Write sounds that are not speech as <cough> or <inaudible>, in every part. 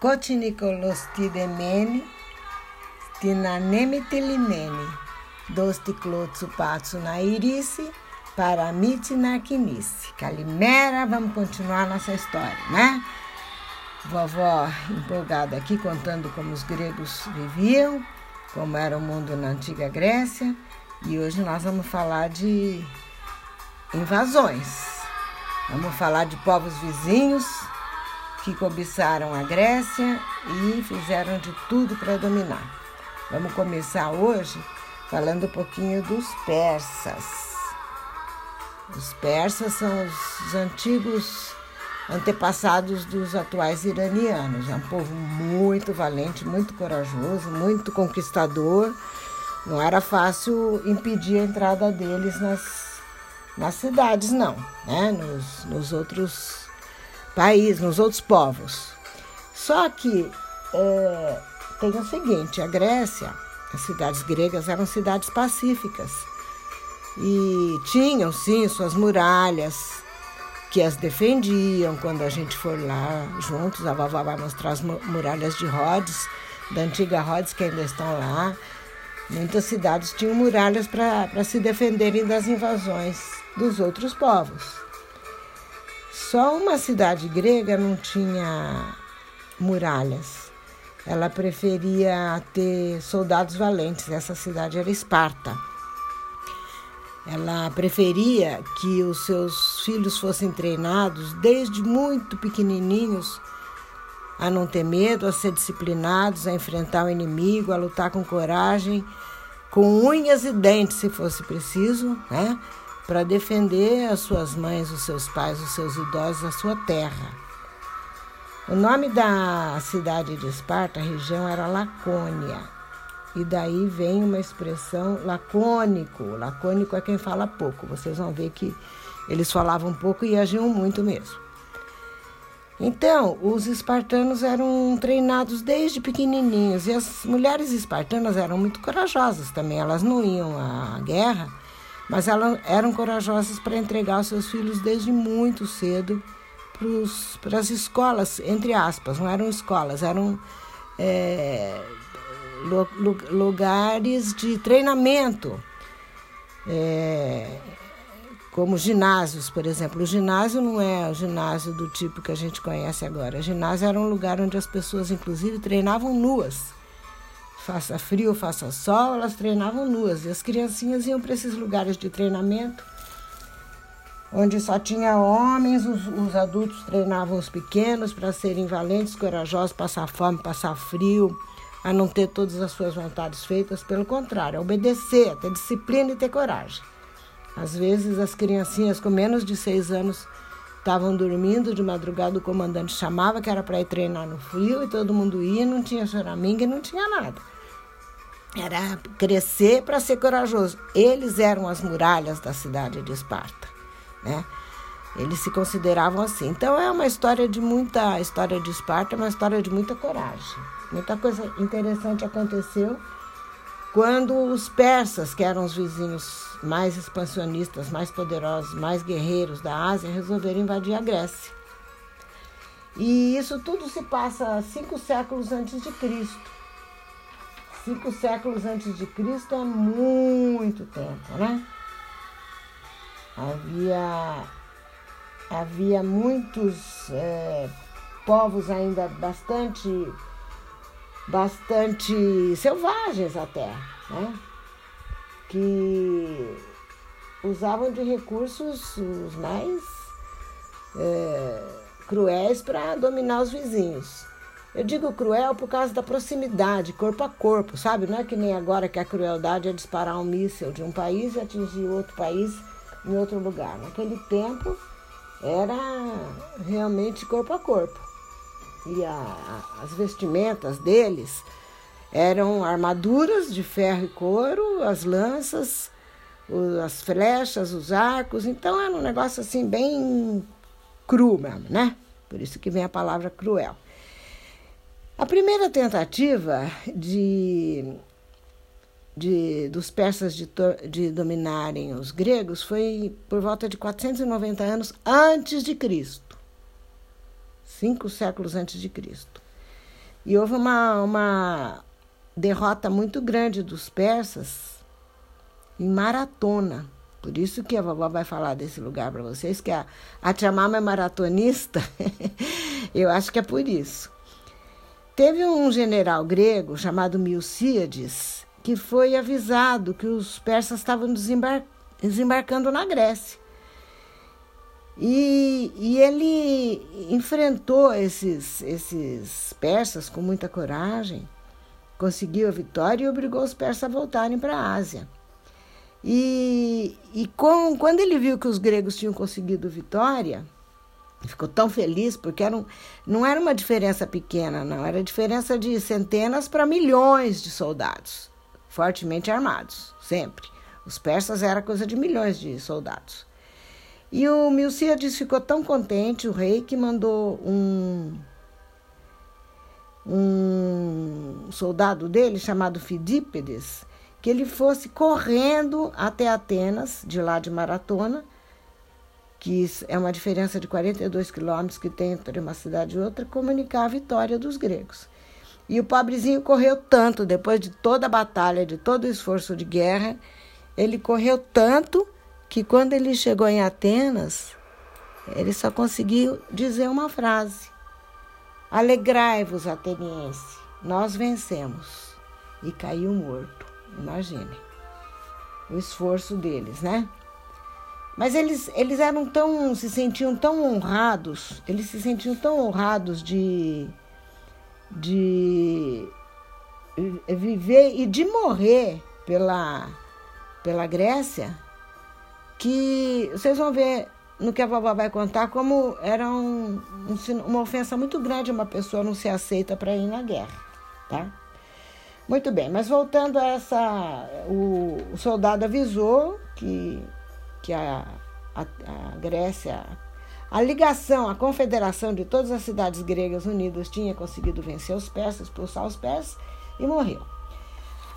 Kotinikolostidemeni, Tinanemitelimeni, Dosticlotsupatsu na Irice, Paramite na Quinice. Calimera, vamos continuar nossa história, né? Vovó empolgada aqui contando como os gregos viviam, como era o mundo na antiga Grécia, e hoje nós vamos falar de invasões. Vamos falar de povos vizinhos que cobiçaram a Grécia e fizeram de tudo para dominar. Vamos começar hoje falando um pouquinho dos persas. Os persas são os antigos antepassados dos atuais iranianos. É um povo muito valente, muito corajoso, muito conquistador. Não era fácil impedir a entrada deles nas, nas cidades, não, né? nos, nos outros países, nos outros povos. Só que é, tem o seguinte: a Grécia, as cidades gregas eram cidades pacíficas e tinham sim suas muralhas que as defendiam. Quando a gente for lá juntos, a vovó vai mostrar as muralhas de Rhodes, da antiga Rhodes, que ainda estão lá. Muitas cidades tinham muralhas para se defenderem das invasões dos outros povos. Só uma cidade grega não tinha muralhas. Ela preferia ter soldados valentes. Essa cidade era Esparta. Ela preferia que os seus filhos fossem treinados desde muito pequenininhos a não ter medo, a ser disciplinados, a enfrentar o inimigo, a lutar com coragem, com unhas e dentes, se fosse preciso, né? Para defender as suas mães, os seus pais, os seus idosos, a sua terra. O nome da cidade de Esparta, a região, era Lacônia e daí vem uma expressão lacônico. Lacônico é quem fala pouco. Vocês vão ver que eles falavam pouco e agiam muito mesmo. Então, os espartanos eram treinados desde pequenininhos e as mulheres espartanas eram muito corajosas também. Elas não iam à guerra, mas elas eram corajosas para entregar os seus filhos desde muito cedo para as escolas, entre aspas. Não eram escolas, eram é, lugares de treinamento, é, como ginásios, por exemplo. O ginásio não é o ginásio do tipo que a gente conhece agora. O ginásio era um lugar onde as pessoas, inclusive, treinavam nuas. Faça frio, faça sol, elas treinavam nuas. E as criancinhas iam para esses lugares de treinamento, onde só tinha homens, os, os adultos treinavam os pequenos para serem valentes, corajosos, passar fome, passar frio a não ter todas as suas vontades feitas, pelo contrário, a obedecer, a ter disciplina e ter coragem. Às vezes as criancinhas com menos de seis anos estavam dormindo, de madrugada o comandante chamava que era para ir treinar no frio e todo mundo ia, não tinha choraminga não tinha nada. Era crescer para ser corajoso. Eles eram as muralhas da cidade de Esparta, né? Eles se consideravam assim. Então é uma história de muita história de Esparta, é uma história de muita coragem. Muita coisa interessante aconteceu quando os persas, que eram os vizinhos mais expansionistas, mais poderosos, mais guerreiros da Ásia, resolveram invadir a Grécia. E isso tudo se passa cinco séculos antes de Cristo. Cinco séculos antes de Cristo é muito tempo, né? Havia, havia muitos é, povos ainda bastante bastante selvagens até, né? que usavam de recursos os mais é, cruéis para dominar os vizinhos. Eu digo cruel por causa da proximidade, corpo a corpo, sabe? Não é que nem agora que a crueldade é disparar um míssil de um país e atingir outro país em outro lugar. Naquele tempo era realmente corpo a corpo e a, as vestimentas deles eram armaduras de ferro e couro, as lanças, as flechas, os arcos. Então era um negócio assim bem cru mesmo, né? Por isso que vem a palavra cruel. A primeira tentativa de, de dos persas de, de dominarem os gregos foi por volta de 490 anos antes de Cristo cinco séculos antes de Cristo. E houve uma, uma derrota muito grande dos persas em maratona. Por isso que a vovó vai falar desse lugar para vocês, que a, a tia Mama é maratonista. <laughs> Eu acho que é por isso. Teve um general grego chamado Milcíades que foi avisado que os persas estavam desembar desembarcando na Grécia. E, e, ele enfrentou esses, esses persas com muita coragem, conseguiu a vitória e obrigou os persas a voltarem para a Ásia. E, e com, quando ele viu que os gregos tinham conseguido vitória, ficou tão feliz, porque era um, não era uma diferença pequena, não, era diferença de centenas para milhões de soldados, fortemente armados, sempre. Os persas era coisa de milhões de soldados. E o Milcíades ficou tão contente, o rei, que mandou um, um soldado dele, chamado Fidípedes, que ele fosse correndo até Atenas, de lá de Maratona, que é uma diferença de 42 quilômetros que tem entre uma cidade e outra, comunicar a vitória dos gregos. E o pobrezinho correu tanto, depois de toda a batalha, de todo o esforço de guerra, ele correu tanto que quando ele chegou em Atenas, ele só conseguiu dizer uma frase: Alegrai-vos, ateniense, nós vencemos. E caiu morto. Imagine o esforço deles, né? Mas eles, eles eram tão, se sentiam tão honrados, eles se sentiam tão honrados de, de viver e de morrer pela, pela Grécia, que vocês vão ver no que a vovó vai contar como era um, um, uma ofensa muito grande uma pessoa não ser aceita para ir na guerra, tá? Muito bem, mas voltando a essa, o, o soldado avisou que, que a, a, a Grécia, a ligação, a confederação de todas as cidades gregas unidas tinha conseguido vencer os persas, expulsar os persas e morreu.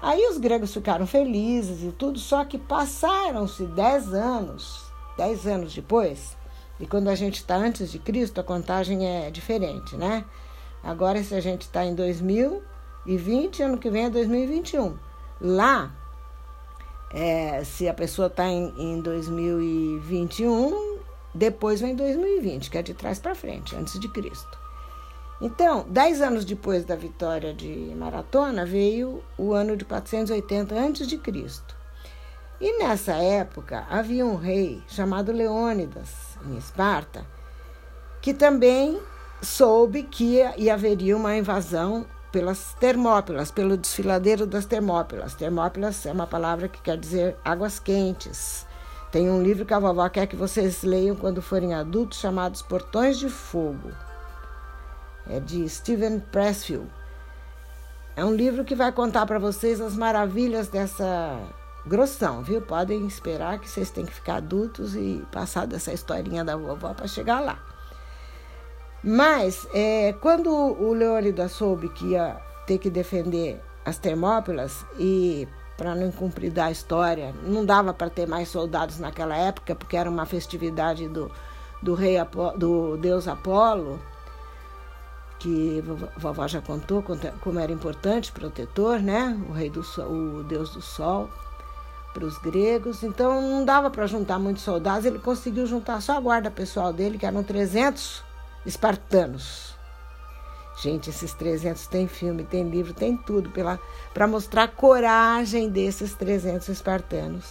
Aí os gregos ficaram felizes e tudo, só que passaram-se dez anos, dez anos depois, e quando a gente está antes de Cristo, a contagem é diferente, né? Agora, se a gente está em 2000 e 20, ano que vem é 2021. Lá, é, se a pessoa está em, em 2021, depois vem 2020, que é de trás para frente, antes de Cristo. Então, dez anos depois da vitória de Maratona, veio o ano de 480 antes de Cristo. E nessa época havia um rei chamado Leônidas, em Esparta, que também soube que ia, haveria uma invasão pelas Termópilas, pelo desfiladeiro das Termópilas. Termópilas é uma palavra que quer dizer águas quentes. Tem um livro que a vovó quer que vocês leiam quando forem adultos, chamado Portões de Fogo. É de Steven Pressfield. É um livro que vai contar para vocês as maravilhas dessa grossão, viu? Podem esperar que vocês têm que ficar adultos e passar dessa historinha da vovó para chegar lá. Mas, é, quando o Leônidas soube que ia ter que defender as Termópilas e para não cumprir a história, não dava para ter mais soldados naquela época, porque era uma festividade do, do rei do deus Apolo, que a vovó já contou como era importante, protetor, né? O rei do o deus do sol para os gregos. Então não dava para juntar muitos soldados, ele conseguiu juntar só a guarda pessoal dele, que eram 300 espartanos. Gente, esses 300 tem filme, tem livro, tem tudo para mostrar a coragem desses 300 espartanos,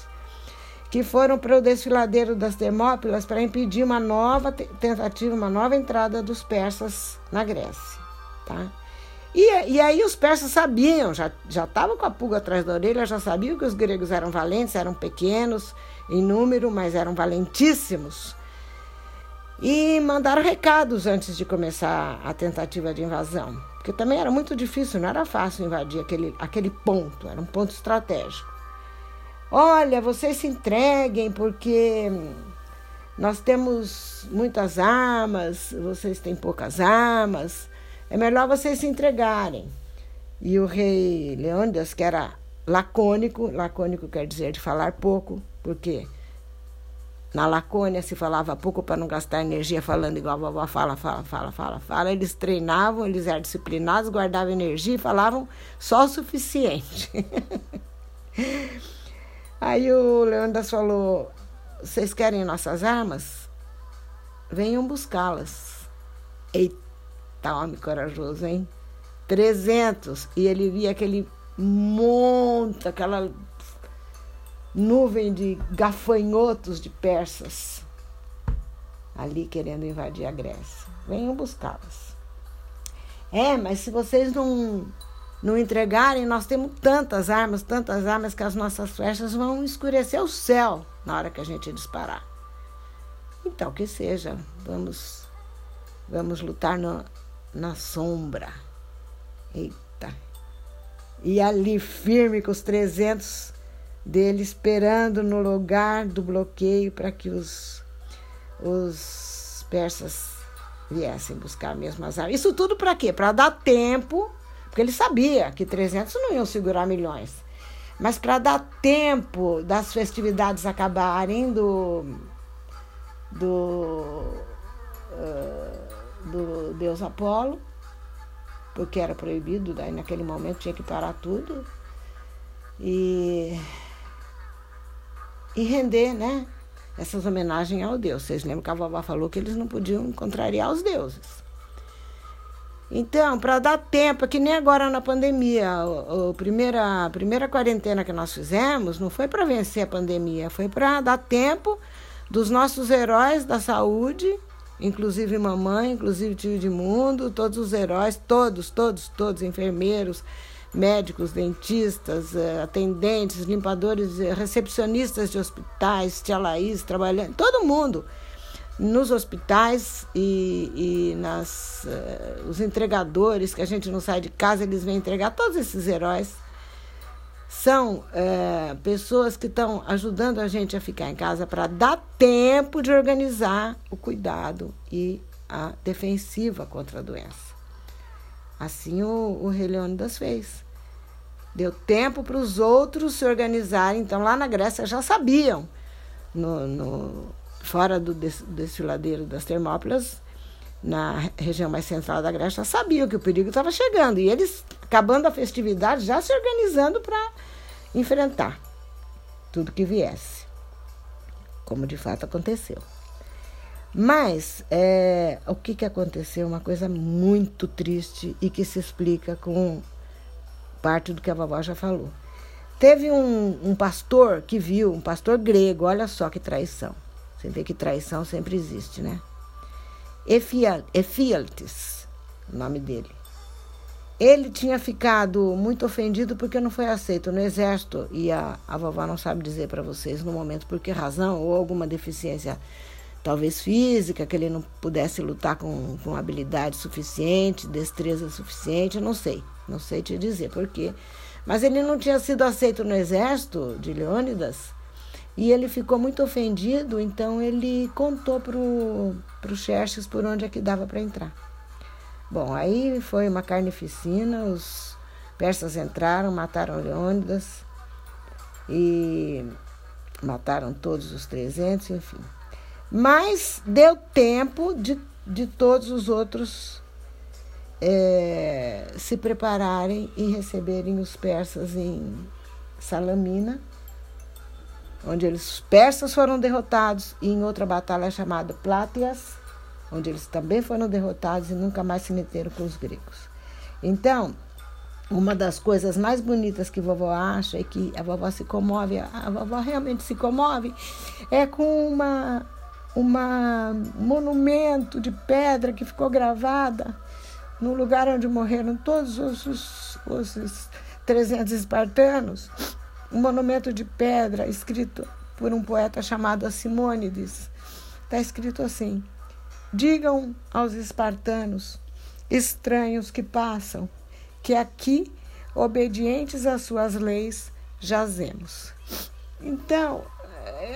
que foram para o desfiladeiro das Termópilas para impedir uma nova tentativa, uma nova entrada dos persas na Grécia. Tá? E, e aí os persas sabiam, já estavam com a pulga atrás da orelha, já sabiam que os gregos eram valentes, eram pequenos em número, mas eram valentíssimos e mandaram recados antes de começar a tentativa de invasão, porque também era muito difícil, não era fácil invadir aquele, aquele ponto, era um ponto estratégico. Olha, vocês se entreguem porque nós temos muitas armas, vocês têm poucas armas, é melhor vocês se entregarem. E o rei Leônidas, que era lacônico, lacônico quer dizer de falar pouco, porque na Lacônia se falava pouco para não gastar energia falando igual a vovó fala, fala, fala, fala, fala. Eles treinavam, eles eram disciplinados, guardavam energia e falavam só o suficiente. <laughs> Aí o Leônidas falou: Vocês querem nossas armas? Venham buscá-las. Eita, homem corajoso, hein? 300. E ele via aquele monte, aquela nuvem de gafanhotos de persas ali querendo invadir a Grécia. Venham buscá-las. É, mas se vocês não, não entregarem, nós temos tantas armas, tantas armas que as nossas flechas vão escurecer o céu na hora que a gente disparar. Então, que seja, vamos, vamos lutar no, na sombra. Eita. E ali, firme com os 300 dele esperando no lugar do bloqueio para que os, os persas viessem buscar mesmo as armas. Isso tudo para quê? Para dar tempo, porque ele sabia que 300 não iam segurar milhões, mas para dar tempo das festividades acabarem do, do, do deus Apolo, porque era proibido, daí naquele momento tinha que parar tudo. E e render, né? Essas homenagens ao Deus. Vocês lembram que a vovó falou que eles não podiam contrariar os deuses. Então, para dar tempo, é que nem agora na pandemia, a, a, primeira, a primeira quarentena que nós fizemos não foi para vencer a pandemia, foi para dar tempo dos nossos heróis da saúde, inclusive mamãe, inclusive tio de mundo, todos os heróis, todos, todos, todos, enfermeiros, médicos, dentistas, eh, atendentes, limpadores, eh, recepcionistas de hospitais, tia Laís trabalhando, todo mundo nos hospitais e, e nas uh, os entregadores que a gente não sai de casa eles vêm entregar. Todos esses heróis são pessoas que estão ajudando a gente a ficar em casa para dar tempo de organizar o cuidado e a defensiva contra a doença. Assim o, o Rei Leônidas fez Deu tempo para os outros se organizarem. Então, lá na Grécia já sabiam, no, no fora do desfiladeiro das Termópilas, na região mais central da Grécia, já sabiam que o perigo estava chegando. E eles, acabando a festividade, já se organizando para enfrentar tudo que viesse. Como de fato aconteceu. Mas é, o que, que aconteceu? Uma coisa muito triste e que se explica com parte do que a vovó já falou. Teve um, um pastor que viu, um pastor grego, olha só que traição. Você vê que traição sempre existe, né? Efialtes, o nome dele. Ele tinha ficado muito ofendido porque não foi aceito no exército e a, a vovó não sabe dizer para vocês no momento por que razão ou alguma deficiência talvez física, que ele não pudesse lutar com, com habilidade suficiente, destreza suficiente, eu não sei. Não sei te dizer por quê. Mas ele não tinha sido aceito no exército de Leônidas e ele ficou muito ofendido, então ele contou para o Xerxes por onde é que dava para entrar. Bom, aí foi uma carnificina, os persas entraram, mataram Leônidas e mataram todos os 300, enfim. Mas deu tempo de, de todos os outros é, se prepararem e receberem os persas em Salamina, onde eles, os persas foram derrotados, e em outra batalha chamada Plátias, onde eles também foram derrotados e nunca mais se meteram com os gregos. Então, uma das coisas mais bonitas que vovó acha e que a vovó se comove, a vovó realmente se comove, é com uma, uma monumento de pedra que ficou gravada no lugar onde morreram todos os, os, os 300 espartanos, um monumento de pedra escrito por um poeta chamado Simônides. Está escrito assim: Digam aos espartanos, estranhos que passam, que aqui, obedientes às suas leis, jazemos. Então,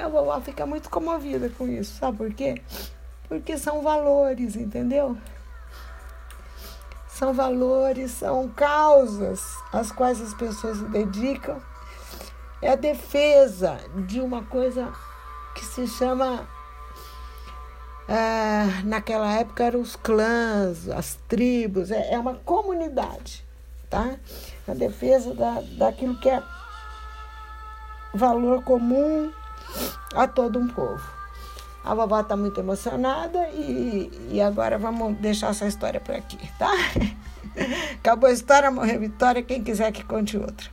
a vovó fica muito comovida com isso, sabe por quê? Porque são valores, entendeu? São valores, são causas às quais as pessoas se dedicam. É a defesa de uma coisa que se chama. É, naquela época eram os clãs, as tribos, é, é uma comunidade, tá? A defesa da, daquilo que é valor comum a todo um povo. A vovó está muito emocionada e, e agora vamos deixar essa história por aqui, tá? <laughs> Acabou a história, morreu Vitória. Quem quiser que conte outra.